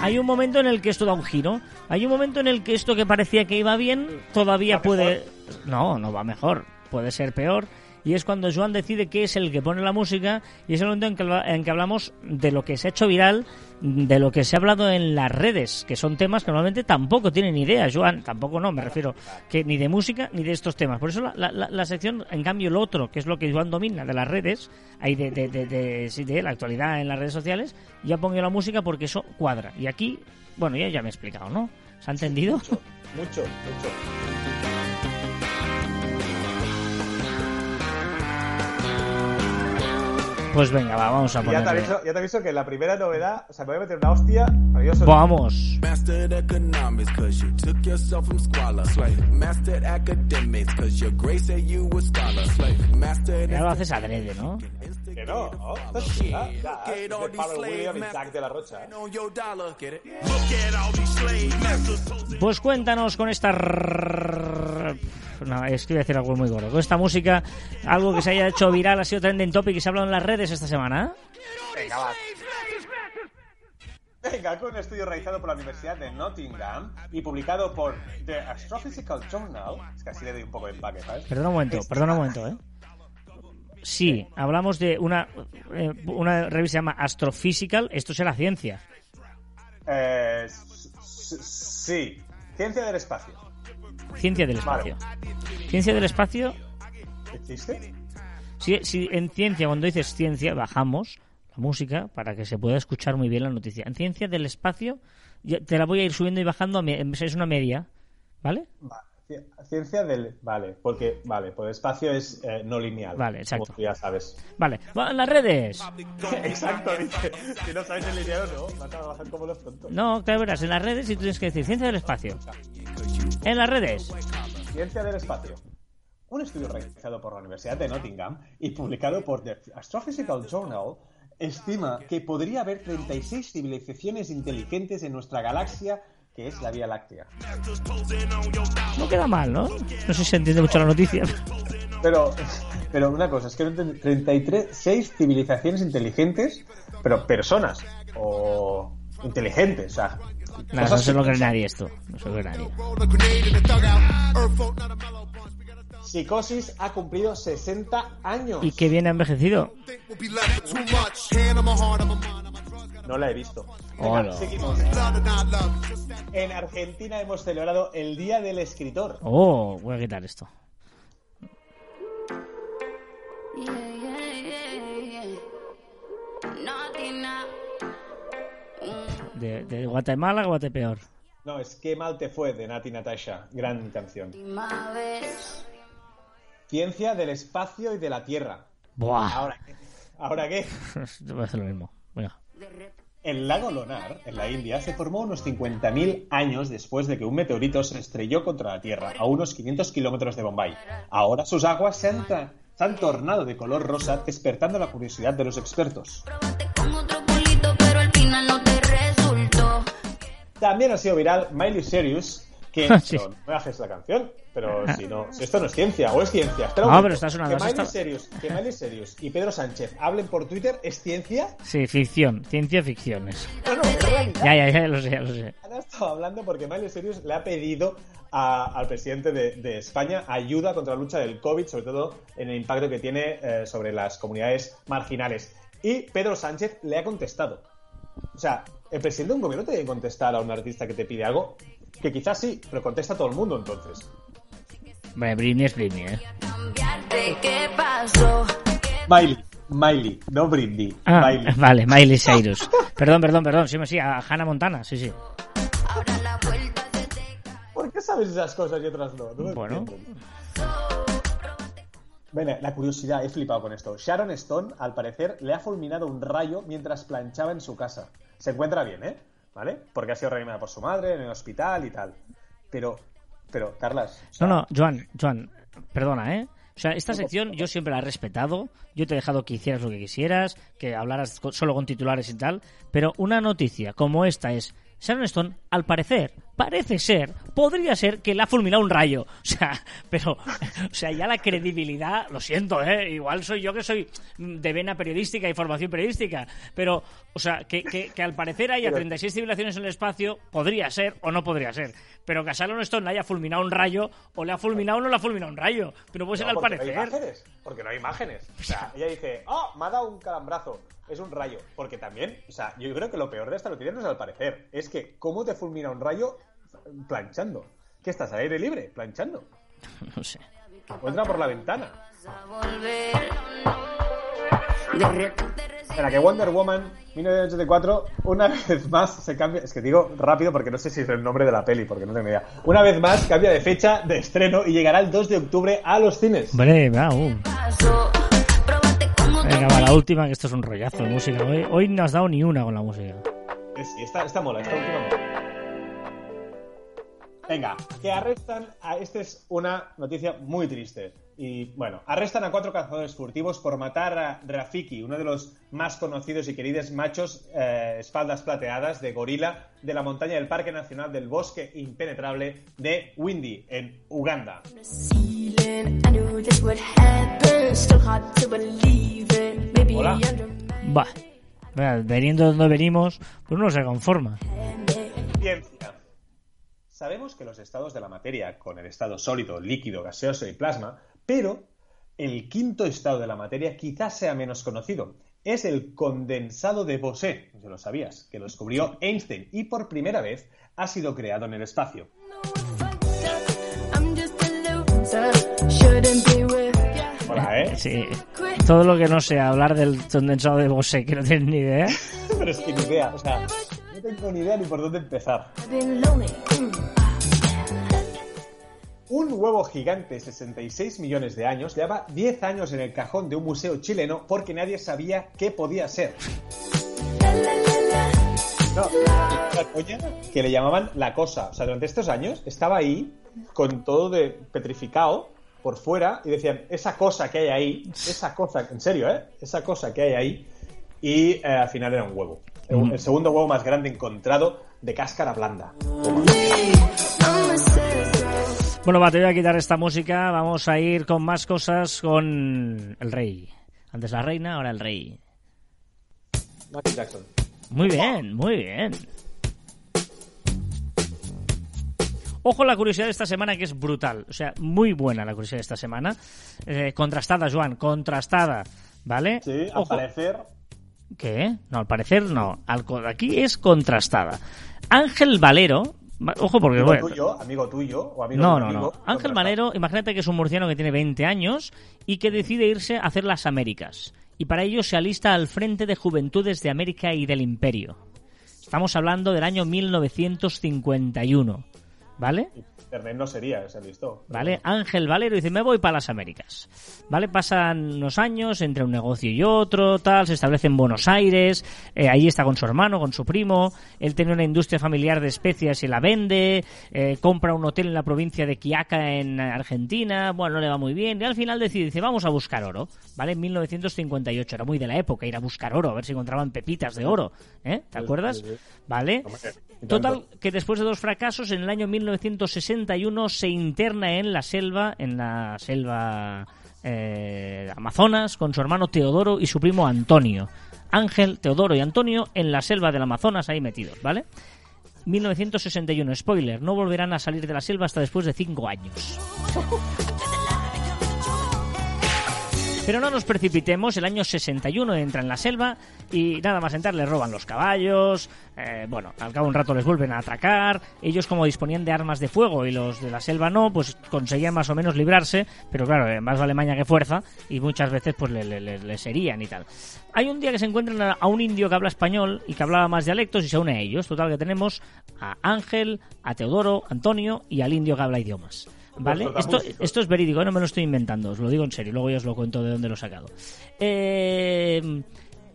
hay un momento en el que esto da un giro. Hay un momento en el que esto que parecía que iba bien todavía puede... No, no va mejor. Puede ser peor y es cuando Joan decide qué es el que pone la música y es el momento en que, en que hablamos de lo que se ha hecho viral, de lo que se ha hablado en las redes, que son temas que normalmente tampoco tienen idea, Joan, tampoco no, me refiero, que ni de música ni de estos temas. Por eso la, la, sección, en cambio, lo otro, que es lo que Joan domina de las redes, hay de, de, de, de, la actualidad en las redes sociales, ya pongo la música porque eso cuadra. Y aquí, bueno, ya, ya me he explicado, ¿no? ¿Se ha entendido? mucho, mucho. mucho. Pues venga, va, vamos a poner. Ya te, aviso, ya te aviso que la primera novedad, o sea, me voy a meter una hostia. Vamos. Ya lo haces adrede, ¿no? Que no, ¿no? Ya, ya, es de Pablo William y Jack de la Rocha. ¿eh? Pues cuéntanos con esta no, es que voy a decir algo muy gordo. Con esta música, algo que se haya hecho viral, ha sido trending topic y se ha hablado en las redes esta semana. Venga, va. Venga, con un estudio realizado por la Universidad de Nottingham y publicado por The Astrophysical Journal. Es que así le doy un poco de empaque, ¿sabes? Perdona un momento, perdona un momento, ¿eh? Sí, hablamos de una, eh, una revista que se llama Astrophysical. Esto será ciencia. Eh, sí, ciencia del espacio. Ciencia del espacio. Ciencia del espacio. ¿Existe? Sí, en ciencia, cuando dices ciencia, bajamos la música para que se pueda escuchar muy bien la noticia. En ciencia del espacio, te la voy a ir subiendo y bajando, es una media, ¿vale? Ciencia del. Vale, porque. Vale, pues espacio es eh, no lineal. Vale, exacto. Como ya sabes. Vale, en las redes. exacto, dice. Si no sabes el lineal no, vas a bajar como los tontos. No, claro, verás, en las redes y tú tienes que decir ciencia del espacio. En las redes. Ciencia del espacio. Un estudio realizado por la Universidad de Nottingham y publicado por The Astrophysical Journal estima que podría haber 36 civilizaciones inteligentes en nuestra galaxia que es la Vía Láctea. No queda mal, ¿no? No sé si se entiende mucho la noticia. Pero, pero una cosa, es que 33, 6 civilizaciones inteligentes, pero personas, o inteligentes, o sea, no, se lo cree nadie esto. No se lo cree nadie. Psicosis ha cumplido 60 años. ¿Y qué bien ha envejecido? No la he visto. seguimos. En Argentina hemos celebrado el Día del Escritor. Oh, voy a quitar esto. De, de Guatemala Guatepeor. No, es Qué mal te fue de Nati Natasha. Gran canción. Ciencia del espacio y de la Tierra. Buah. ¿Ahora qué? ¿Ahora qué? Va a ser lo mismo. El lago Lonar, en la India, se formó unos 50.000 años después de que un meteorito se estrelló contra la Tierra, a unos 500 kilómetros de Bombay. Ahora sus aguas se han, se han tornado de color rosa, despertando la curiosidad de los expertos. También ha sido viral Miley Cyrus Que Sí. no, no me bajes la canción, pero si no, si esto no es ciencia, o es ciencia. Espera No, pero está sonando, Que Miley, está- Serious, que Miley Serious y Pedro Sánchez hablen por Twitter, ¿es ciencia? Sí, ficción, ciencia ficciones. No, no, es realidad. Ya, ya, ya lo sé, ya lo sé. Han estado hablando porque Miley Cyrus le ha pedido a- al presidente de, de España ayuda contra la lucha del COVID, sobre todo en el impacto que tiene eh, sobre las comunidades marginales. Y Pedro Sánchez le ha contestado. O sea, el presidente de un gobierno tiene que contestar a un artista que te pide algo, que quizás sí, pero contesta a todo el mundo entonces. Bueno, Britney es Britney, ¿eh? Miley, Miley, no Britney. Ah, Miley. vale, Miley Cyrus. Perdón, perdón, perdón. Sí, sí, a Hannah Montana, sí, sí. ¿Por qué sabes esas cosas y otras no? No Bueno. Bueno, la curiosidad, he flipado con esto. Sharon Stone, al parecer, le ha fulminado un rayo mientras planchaba en su casa. Se encuentra bien, ¿eh? ¿Vale? Porque ha sido reanimada por su madre en el hospital y tal. Pero, pero, Carlas. o sea, No, no, Joan, Joan, perdona, ¿eh? O sea, esta sección yo siempre la he respetado, yo te he dejado que hicieras lo que quisieras, que hablaras solo con titulares y tal, pero una noticia como esta es, Sharon Stone, al parecer, parece ser, podría ser que le ha fulminado un rayo. O sea, pero, o sea, ya la credibilidad, lo siento, ¿eh? Igual soy yo que soy de vena periodística y formación periodística, pero, o sea, que, que, que al parecer haya Pero- 36 civilizaciones en el espacio, podría ser o no podría ser. Pero que a Sharon Stone le haya fulminado un rayo, o le ha fulminado o no le ha fulminado un rayo. Pero puede ser no, al porque no hay parecer. imágenes. Porque no hay imágenes. O sea, ella dice, oh, me ha dado un calambrazo. Es un rayo. Porque también, o sea, yo creo que lo peor de esta noticia no es al parecer. Es que, ¿cómo te fulmina un rayo planchando? ¿Qué estás al aire libre? Planchando. No sé. O entra por la ventana. Espera, que Wonder Woman 1984 una vez más se cambia. Es que digo rápido porque no sé si es el nombre de la peli, porque no tengo idea. Una vez más cambia de fecha de estreno y llegará el 2 de octubre a los cines. Hombre, va, uh. La última, que esto es un rollazo de música. Hoy, hoy no has dado ni una con la música. Sí, esta, esta mola, esta última mola. Venga, que arrestan a. Esta es una noticia muy triste. Y bueno, arrestan a cuatro cazadores furtivos por matar a Rafiki, uno de los más conocidos y queridos machos eh, espaldas plateadas de gorila de la montaña del Parque Nacional del Bosque Impenetrable de Windy, en Uganda. Hola. Venga, Veniendo de donde venimos, pues uno se conforma. Ciencia. Sabemos que los estados de la materia, con el estado sólido, líquido, gaseoso y plasma, pero el quinto estado de la materia quizás sea menos conocido. Es el condensado de Bose, si lo sabías, que lo descubrió Einstein y por primera vez ha sido creado en el espacio. Ya. Hola, ¿eh? Sí. Todo lo que no sea hablar del condensado de Bose, que no tienes ni idea. Pero es que ni idea, o sea, no tengo ni idea ni por dónde empezar. Un huevo gigante, 66 millones de años, lleva 10 años en el cajón de un museo chileno porque nadie sabía qué podía ser. No, la coña que le llamaban la cosa. O sea, durante estos años estaba ahí con todo de petrificado por fuera y decían, esa cosa que hay ahí, esa cosa, en serio, ¿eh? Esa cosa que hay ahí. Y eh, al final era un huevo. El, el segundo huevo más grande encontrado de cáscara blanda. I'm a sad girl. Bueno, va, te voy a quitar esta música. Vamos a ir con más cosas con el rey. Antes la reina, ahora el rey. Michael Jackson. Muy bien, muy bien. Ojo la curiosidad de esta semana que es brutal. O sea, muy buena la curiosidad de esta semana. Eh, contrastada, Joan, contrastada. ¿Vale? Sí, al parecer. ¿Qué? No, al parecer no. Aquí es contrastada. Ángel Valero. Ojo porque... Amigo bueno, tuyo, amigo tuyo, o amigo no, no, no. Ángel. Valero, imagínate que es un murciano que tiene 20 años y que decide irse a hacer las Américas. Y para ello se alista al Frente de Juventudes de América y del Imperio. Estamos hablando del año 1951. ¿Vale? Internet no sería ese listo. ¿Vale? Ángel Valero dice, me voy para las Américas. ¿Vale? Pasan unos años entre un negocio y otro, tal, se establece en Buenos Aires, eh, ahí está con su hermano, con su primo, él tiene una industria familiar de especias y la vende, eh, compra un hotel en la provincia de Quiaca en Argentina, bueno, no le va muy bien, y al final decide, dice, vamos a buscar oro, ¿vale? En 1958, era muy de la época ir a buscar oro, a ver si encontraban pepitas de oro, ¿eh? ¿Te acuerdas? ¿Vale? Total, que después de dos fracasos, en el año 1961 se interna en la selva, en la selva eh, Amazonas, con su hermano Teodoro y su primo Antonio. Ángel, Teodoro y Antonio en la selva del Amazonas ahí metidos, ¿vale? 1961, spoiler, no volverán a salir de la selva hasta después de cinco años. Pero no nos precipitemos, el año 61 entra en la selva y nada más entrar les roban los caballos, eh, bueno, al cabo de un rato les vuelven a atracar, ellos como disponían de armas de fuego y los de la selva no, pues conseguían más o menos librarse, pero claro, eh, más vale maña que fuerza y muchas veces pues le- le- le- les y tal. Hay un día que se encuentran a un indio que habla español y que hablaba más dialectos y se une a ellos, total que tenemos a Ángel, a Teodoro, Antonio y al indio que habla idiomas. ¿Vale? Esto, es verídico, no me lo estoy inventando, os lo digo en serio, luego ya os lo cuento de dónde lo he sacado. Eh,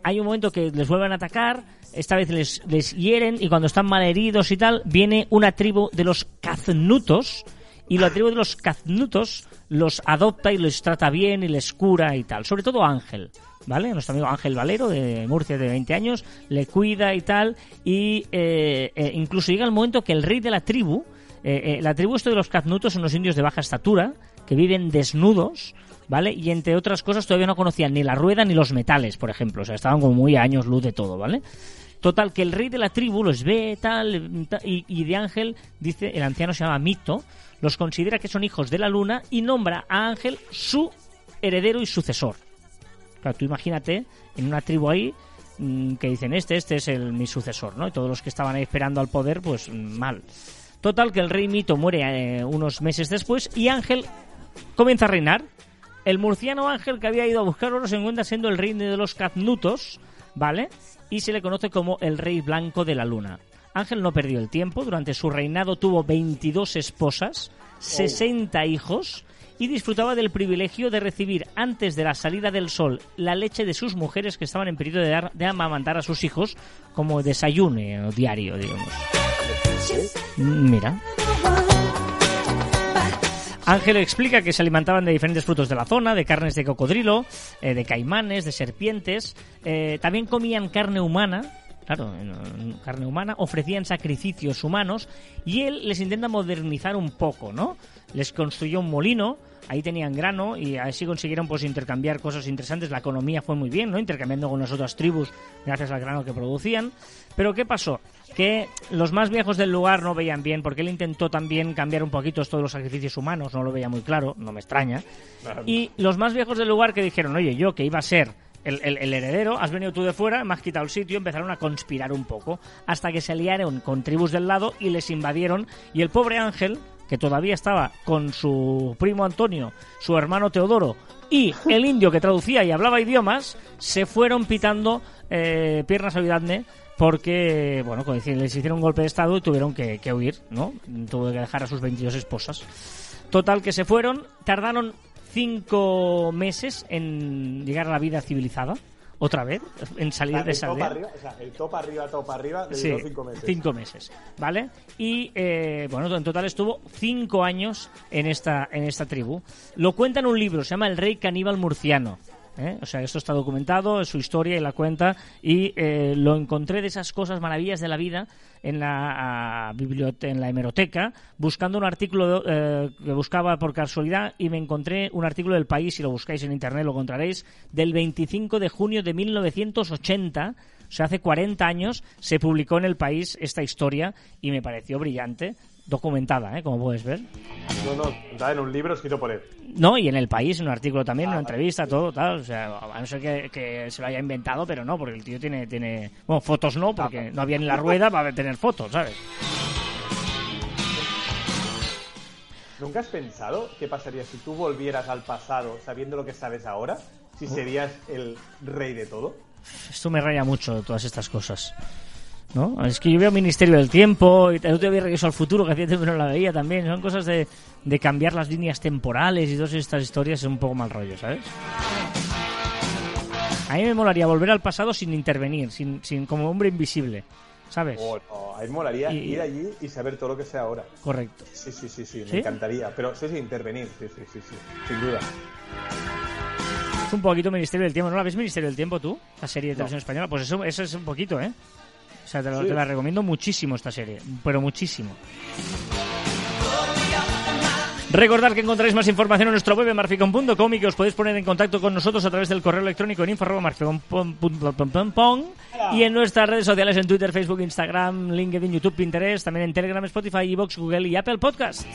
hay un momento que les vuelven a atacar, esta vez les, les hieren y cuando están malheridos y tal, viene una tribu de los caznutos y la tribu de los caznutos los adopta y los trata bien y les cura y tal, sobre todo Ángel. ¿Vale? Nuestro amigo Ángel Valero, de Murcia, de 20 años, le cuida y tal, y eh, eh, incluso llega el momento que el rey de la tribu, eh, eh, la tribu esto de los caznutos son unos indios de baja estatura que viven desnudos, ¿vale? Y entre otras cosas todavía no conocían ni la rueda ni los metales, por ejemplo. O sea, estaban como muy años luz de todo, ¿vale? Total, que el rey de la tribu los ve tal, ta- y, y de Ángel, dice, el anciano se llama Mito, los considera que son hijos de la luna y nombra a Ángel su heredero y sucesor. Claro, tú imagínate en una tribu ahí mm, que dicen este, este es el, mi sucesor, ¿no? Y todos los que estaban ahí esperando al poder, pues mm, mal. Total, que el rey Mito muere eh, unos meses después y Ángel comienza a reinar. El murciano Ángel que había ido a buscar oro se encuentra siendo el rey de los caznutos, ¿vale? Y se le conoce como el rey blanco de la luna. Ángel no perdió el tiempo, durante su reinado tuvo 22 esposas, 60 hijos y disfrutaba del privilegio de recibir antes de la salida del sol la leche de sus mujeres que estaban en periodo de, dar- de amamantar a sus hijos como desayune o diario, digamos. Mm, Mira. Ángel explica que se alimentaban de diferentes frutos de la zona, de carnes de cocodrilo, eh, de caimanes, de serpientes. eh, también comían carne humana, claro, carne humana, ofrecían sacrificios humanos y él les intenta modernizar un poco, ¿no? Les construyó un molino, ahí tenían grano y así consiguieron pues intercambiar cosas interesantes. La economía fue muy bien, ¿no? Intercambiando con las otras tribus gracias al grano que producían. Pero ¿qué pasó? Que los más viejos del lugar no veían bien, porque él intentó también cambiar un poquito esto de los sacrificios humanos, no lo veía muy claro, no me extraña. Y los más viejos del lugar que dijeron, oye, yo que iba a ser el, el- el heredero, has venido tú de fuera, me has quitado el sitio, empezaron a conspirar un poco, hasta que se aliaron con tribus del lado y les invadieron, y el pobre Ángel, que todavía estaba con su primo Antonio, su hermano Teodoro, y el indio que traducía y hablaba idiomas, se fueron pitando eh, piernas a Vidadne porque, bueno, les hicieron un golpe de estado y tuvieron que, que huir, ¿no? Tuvo que dejar a sus 22 esposas. Total, que se fueron, tardaron cinco meses en llegar a la vida civilizada, otra vez, en salir de el esa top arriba, o sea, el top arriba, top arriba, le Sí, cinco meses. cinco meses, ¿vale? Y eh, bueno, en total estuvo cinco años en esta, en esta tribu. Lo cuenta en un libro, se llama El Rey Caníbal Murciano. ¿Eh? O sea, esto está documentado, su historia y la cuenta. Y eh, lo encontré de esas cosas maravillas de la vida en la biblioteca, en la hemeroteca, buscando un artículo eh, que buscaba por casualidad y me encontré un artículo del país, si lo buscáis en internet lo encontraréis, del 25 de junio de 1980 o sea, hace 40 años se publicó en el país esta historia y me pareció brillante, documentada, ¿eh? como puedes ver. No, no, está en un libro escrito por él. No, y en el país, en un artículo también, Ah, una entrevista, todo, tal. O sea, a no ser que, que se lo haya inventado, pero no, porque el tío tiene, tiene... Bueno, fotos no, porque no había ni la rueda para tener fotos, ¿sabes? ¿Nunca has pensado qué pasaría si tú volvieras al pasado sabiendo lo que sabes ahora? Si serías el rey de todo. Esto me raya mucho, todas estas cosas. ¿No? Es que yo veo Ministerio del Tiempo y el otro día vi Regreso al Futuro, que hacía tiempo que no la veía también. Son cosas de, de cambiar las líneas temporales y todas estas historias es un poco mal rollo, ¿sabes? A mí me molaría volver al pasado sin intervenir, sin, sin como hombre invisible, ¿sabes? Oh, no, a mí me molaría Y- ir allí y saber todo lo que sé ahora. Correcto. Sí, sí, sí, sí, ¿Sí? me encantaría. Pero sí, sí, intervenir, sí, sí, sí, sí, sin duda. Es un poquito Ministerio del Tiempo. ¿No la ves Ministerio del Tiempo tú? La serie de No. televisión española. Pues eso, eso es un poquito, ¿eh? O sea, te, lo- Sí. te la recomiendo muchísimo esta serie. Pero muchísimo. Recordad que encontraréis más información en nuestro web marficon.com y que os podéis poner en contacto con nosotros a través del correo electrónico en info@marficon.com y en nuestras redes sociales en Twitter, Facebook, Instagram, LinkedIn, YouTube, Pinterest, también en Telegram, Spotify, Evox, Google y Apple Podcast.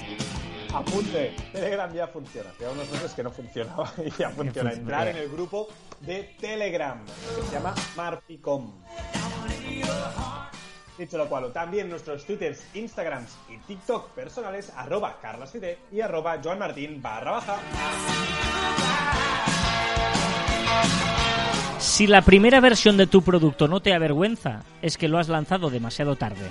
Apunte, Telegram ya funciona. Lleva unos meses que no funcionaba y ya funciona. funciona. Entrar en el grupo de Telegram, que se llama Marficom. Dicho lo cual, también nuestros twitters, instagrams y tiktok personales, arroba carlasfide y arroba joanmartin barra baja. Si la primera versión de tu producto no te avergüenza, es que lo has lanzado demasiado tarde.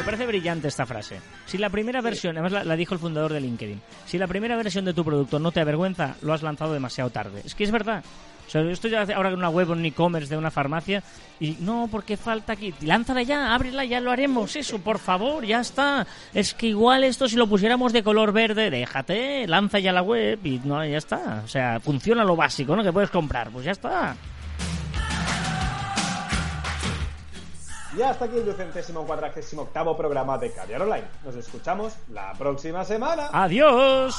Me parece brillante esta frase. Si la primera versión, además la, la dijo el fundador de LinkedIn, si la primera versión de tu producto no te avergüenza, lo has lanzado demasiado tarde. Es que es verdad. O sea, yo estoy ahora en una web, un e-commerce de una farmacia y no, porque falta aquí. Lánzala ya, ábrela, ya lo haremos. Eso, por favor, ya está. Es que igual esto si lo pusiéramos de color verde, déjate, lanza ya la web y no, ya está. O sea, funciona lo básico, ¿no? Que puedes comprar, pues ya está. Y hasta aquí el ducentésimo cuadragésimo octavo programa de Caviar Online. Nos escuchamos la próxima semana. Adiós.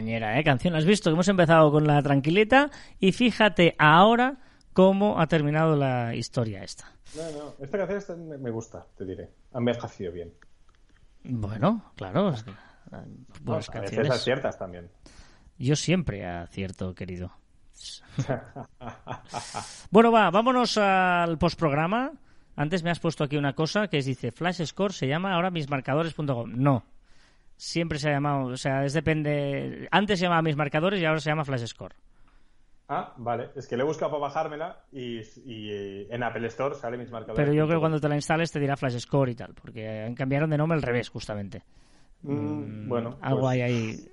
Cañera, ¿eh? Canción, has visto que hemos empezado con la tranquilita y fíjate ahora cómo ha terminado la historia esta. No, no, esta canción esta me gusta, te diré. Ha envejecido bien. Bueno, claro. No, buenas a veces canciones. aciertas también. Yo siempre acierto, querido. Bueno, va, vámonos al postprograma. Antes me has puesto aquí una cosa que es, dice Flash Score se llama ahora mismarcadores.com. No. Siempre se ha llamado, o sea, es depende. Antes se llamaba Mis Marcadores y ahora se llama Flash Score. Ah, vale. Es que le he buscado para bajármela y, y, eh, en Apple Store sale mis marcadores. Pero yo creo que cuando te la instales te dirá Flash Score y tal, porque cambiaron de nombre al revés, justamente. Mm, bueno, Algo pues- hay ahí.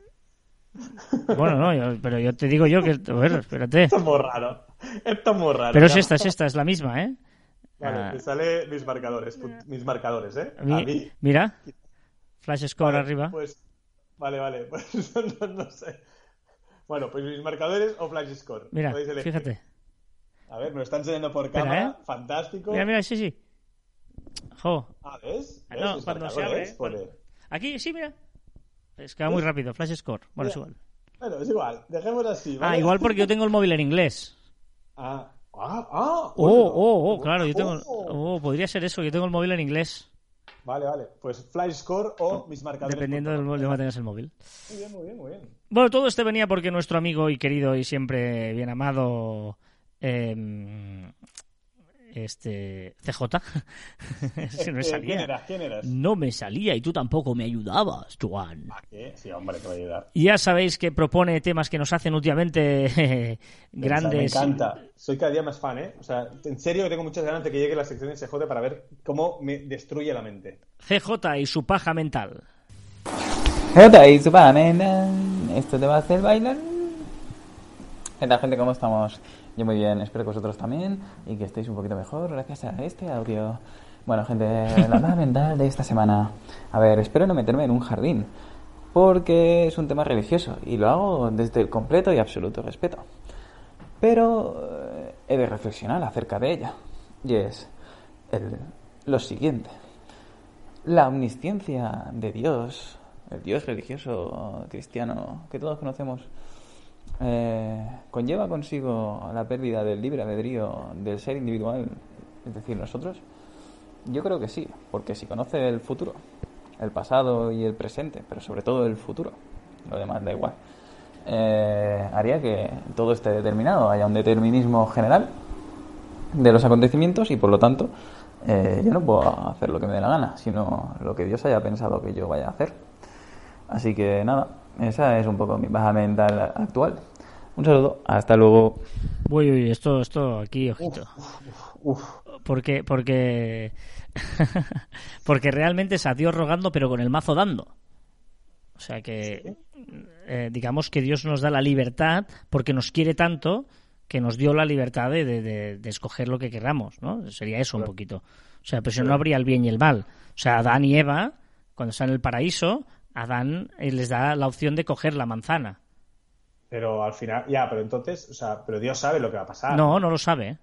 Bueno, no, yo- pero yo te digo yo que. Ver, espérate. Esto es muy raro. Esto es muy raro. Pero es esta, es esta, es la misma, ¿eh? Vale, Ah. te sale mis marcadores. Mis marcadores, ¿eh? Mi- A mí. Mira, Flash Score Vale, arriba. Pues, vale, vale. Pues no, no sé. Bueno, pues mis marcadores o Flash Score. Mira, fíjate. A ver, me lo están enseñando por Espera, cámara. ¿eh? Fantástico. Mira, mira, sí, sí. Jo. Ah, ¿ves? Ah, ¿Ves? no, cuando se abre, cuando- Aquí, sí, mira. Es que va muy rápido, Flash Score. Bueno, es igual. Bueno, es igual. Dejemos así. ¿vale? Ah, igual porque yo tengo el móvil en inglés. Ah, ah, ah. Oh, bueno. oh, oh, claro, yo tengo. Oh. Oh, podría ser eso, yo tengo el móvil en inglés. Vale, vale. Pues Flash Score o mis marcadores. Dependiendo del móvil tengas el móvil. Muy bien, muy bien, muy bien. Bueno, todo este venía porque nuestro amigo y querido y siempre bien amado. em, este. CJ. Si no me Eh, salía. ¿Quién eras? ¿Quién eras? No me salía y tú tampoco me ayudabas, Juan. ¿A qué? Sí, hombre, te voy a ayudar. Ya sabéis que propone temas que nos hacen últimamente grandes. Me encanta. Soy cada día más fan, ¿eh? O sea, en serio que tengo muchas ganas de que llegue la sección de SJ para ver cómo me destruye la mente. CJ y su paja mental. Jota y su pamena. ¿Esto te va a hacer bailar? ¿Qué tal, gente? ¿Cómo estamos? Yo muy bien, espero que vosotros también y que estéis un poquito mejor gracias a este audio. Bueno, gente, la paja mental de esta semana. A ver, espero no meterme en un jardín, porque es un tema religioso y lo hago desde el completo y absoluto respeto. Pero eh, he de reflexionar acerca de ella. Y es el- lo siguiente. La omnisciencia de Dios el Dios religioso cristiano que todos conocemos, eh, conlleva consigo la pérdida del libre albedrío del ser individual, es decir, nosotros? Yo creo que sí, porque si conoce el futuro, el pasado y el presente, pero sobre todo el futuro, lo demás da igual, eh, haría que todo esté determinado, haya un determinismo general de los acontecimientos y por lo tanto eh, yo no puedo hacer lo que me dé la gana, sino lo que Dios haya pensado que yo vaya a hacer. Así que nada, esa es un poco mi baja mental actual. Un saludo, hasta luego. Uy, uy, esto, esto aquí, ojito. Uf, Porque, porque, porque realmente es a Dios rogando, pero con el mazo dando. O sea que, eh, digamos que Dios nos da la libertad porque nos quiere tanto que nos dio la libertad de, de- de- de escoger lo que queramos, ¿no? Sería eso un poquito. O sea, pero si no, no habría el bien y el mal. O sea, Adán y Eva, cuando están en el paraíso, Adán eh, les da la opción de coger la manzana. pero al final, ya, pero entonces, o sea, pero Dios sabe lo que va a pasar. No, no lo sabe.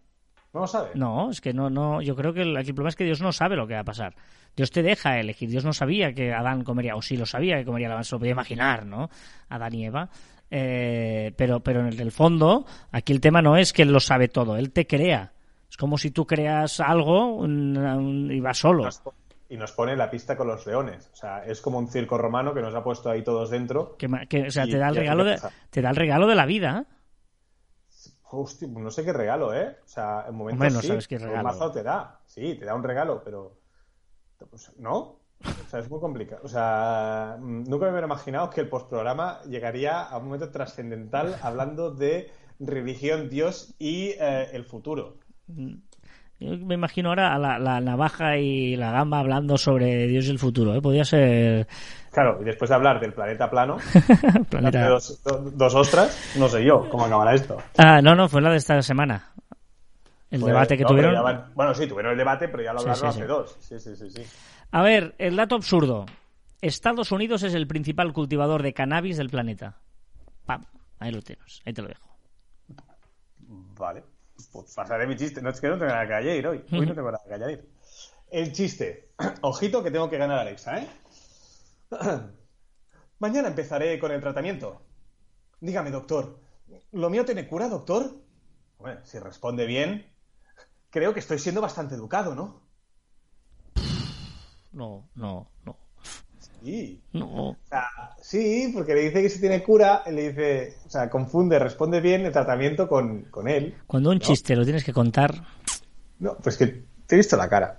¿No lo sabe? No, es que no, no, yo creo que el, aquí el problema es que Dios no sabe lo que va a pasar. Dios te deja elegir. Dios no sabía que Adán comería, o sí lo sabía que comería la manzana, se lo podía imaginar, ¿no? Adán y Eva. Eh, pero, pero en el fondo, aquí el tema no es que él lo sabe todo, él te crea. Es como si tú creas algo un- un- y vas solo. Y nos pone la pista con los leones. O sea, es como un circo romano que nos ha puesto ahí todos dentro. Que, o sea, Y- te da el regalo de, te da el regalo de la vida. Hostia, no sé qué regalo, ¿eh? O sea, en momentos Hombre, no sí, sabes qué un regalo. mazo te da. Sí, te da un regalo, pero... pues, ¿No? O sea, es muy complicado. O sea, mm, nunca me hubiera imaginado que el postprograma llegaría a un momento trascendental hablando de religión, Dios y eh, el futuro. Yo me imagino ahora a la, la navaja y la gamba hablando sobre Dios y el futuro. ¿eh? Podría ser Claro, y después de hablar del planeta plano, planeta. dos, do- dos ostras, no sé yo cómo acabará esto. Ah, no, no, fue la de esta semana. El Pues, debate que no, tuvieron. van- bueno, sí, tuvieron el debate, pero ya lo Sí, hablaron sí, hace sí. dos. Sí, sí, sí, sí. A ver, el dato absurdo. Estados Unidos es el principal cultivador de cannabis del planeta. Pam, ahí lo tienes, ahí te lo dejo. Vale. Pues pasaré mi chiste. No es que no tengo nada que añadir hoy. Hoy no tengo nada que añadir. El chiste. Ojito que tengo que ganar a Alexa, ¿eh? Mañana empezaré con el tratamiento. Dígame, doctor. ¿Lo mío tiene cura, doctor? Bueno, si responde bien, creo que estoy siendo bastante educado, ¿no? No, no, no. Sí. No. O sea, sí, porque le dice que si tiene cura, le dice, o sea, confunde, responde bien el tratamiento con, con él. Cuando un chiste lo tienes que contar, No, pues que te he visto la cara.